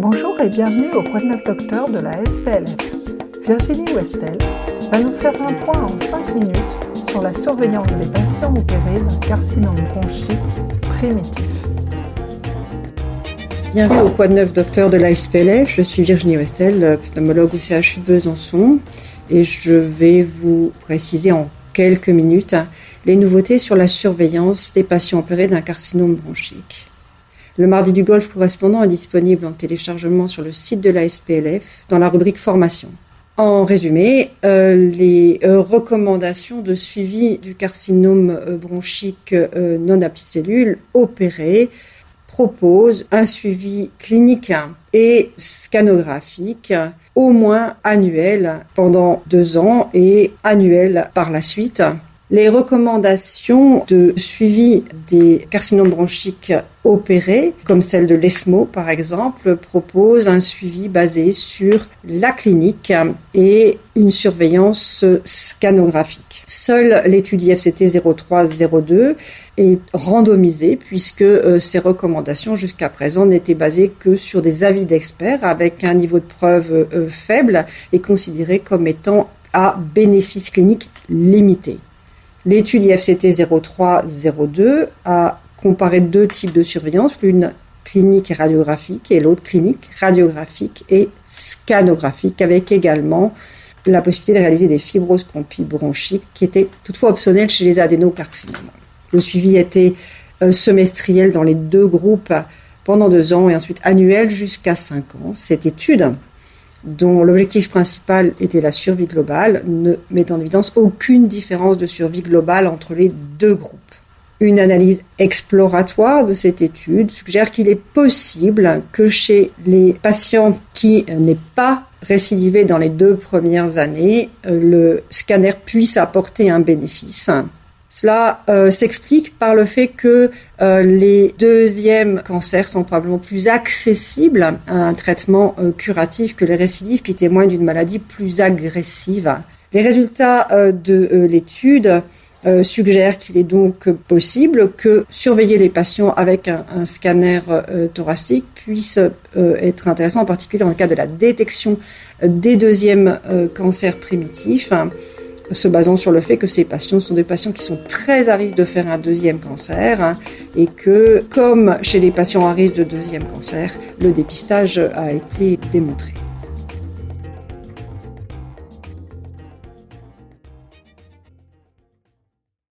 Bonjour et bienvenue au Point de Neuf Docteur de la SPLF. Virginie Westel va nous faire un point en 5 minutes sur la surveillance des patients opérés d'un carcinome bronchique primitif. Bienvenue au Point de Neuf Docteur de la SPLF. Je suis Virginie Westel, pneumologue au CHU de Besançon et je vais vous préciser en quelques minutes les nouveautés sur la surveillance des patients opérés d'un carcinome bronchique. Le Mardi du Golfe correspondant est disponible en téléchargement sur le site de la SPLF dans la rubrique Formation. En résumé, euh, les euh, recommandations de suivi du carcinome euh, bronchique non à opéré proposent un suivi clinique et scanographique au moins annuel pendant deux ans et annuel par la suite les recommandations de suivi des carcinomes bronchiques opérés, comme celle de l'ESMO par exemple, proposent un suivi basé sur la clinique et une surveillance scanographique. Seule l'étude IFCT 0302 est randomisée puisque euh, ces recommandations jusqu'à présent n'étaient basées que sur des avis d'experts avec un niveau de preuve euh, faible et considéré comme étant à bénéfice clinique limité. L'étude IFCT 0302 a comparé deux types de surveillance, l'une clinique et radiographique et l'autre clinique, radiographique et scanographique, avec également la possibilité de réaliser des fibroscopies bronchiques qui étaient toutefois optionnelles chez les adénocarcinomes. Le suivi était euh, semestriel dans les deux groupes pendant deux ans et ensuite annuel jusqu'à cinq ans. Cette étude dont l'objectif principal était la survie globale, ne met en évidence aucune différence de survie globale entre les deux groupes. Une analyse exploratoire de cette étude suggère qu'il est possible que chez les patients qui n'aient pas récidivé dans les deux premières années, le scanner puisse apporter un bénéfice. Cela euh, s'explique par le fait que euh, les deuxièmes cancers sont probablement plus accessibles à un traitement euh, curatif que les récidives qui témoignent d'une maladie plus agressive. Les résultats de l'étude suggèrent qu'il est donc possible que surveiller les patients avec un, un scanner thoracique puisse être intéressant, en particulier dans le cas de la détection des deuxièmes cancers primitifs se basant sur le fait que ces patients sont des patients qui sont très à risque de faire un deuxième cancer hein, et que, comme chez les patients à risque de deuxième cancer, le dépistage a été démontré.